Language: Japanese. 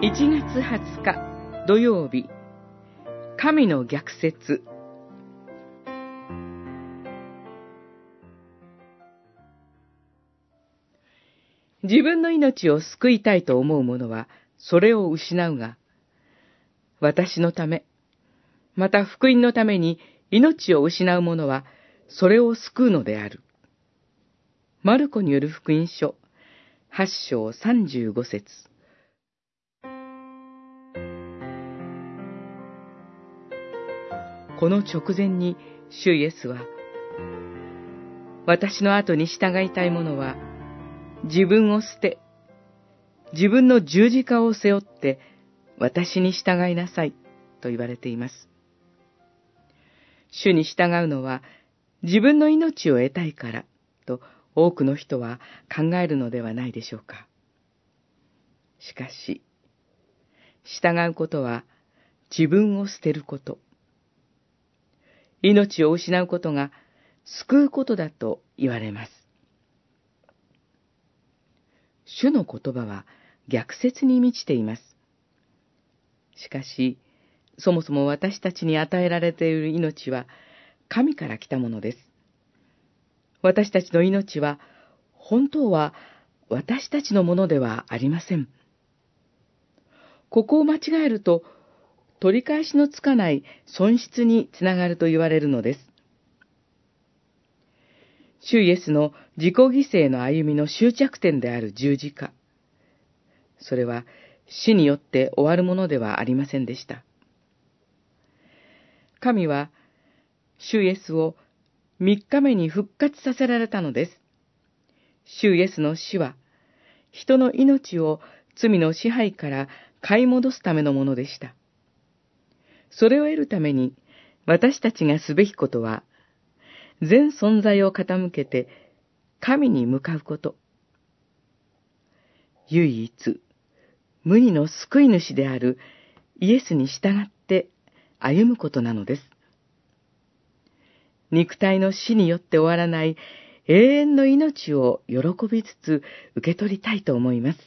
1月20日土曜日。神の逆説。自分の命を救いたいと思う者はそれを失うが、私のため、また福音のために命を失う者はそれを救うのである。マルコによる福音書、8章35節。この直前に、主イエスは、私の後に従いたい者は、自分を捨て、自分の十字架を背負って、私に従いなさい、と言われています。主に従うのは、自分の命を得たいから、と多くの人は考えるのではないでしょうか。しかし、従うことは自分を捨てること。命を失うことが救うことだと言われます。主の言葉は逆説に満ちています。しかし、そもそも私たちに与えられている命は神から来たものです。私たちの命は本当は私たちのものではありません。ここを間違えると取り返しのつかない損失につながると言われるのです。主イエスの自己犠牲の歩みの終着点である十字架。それは死によって終わるものではありませんでした。神は、主イエスを三日目に復活させられたのです。主イエスの死は、人の命を罪の支配から買い戻すためのものでした。それを得るために、私たちがすべきことは、全存在を傾けて、神に向かうこと。唯一、無二の救い主であるイエスに従って歩むことなのです。肉体の死によって終わらない永遠の命を喜びつつ受け取りたいと思います。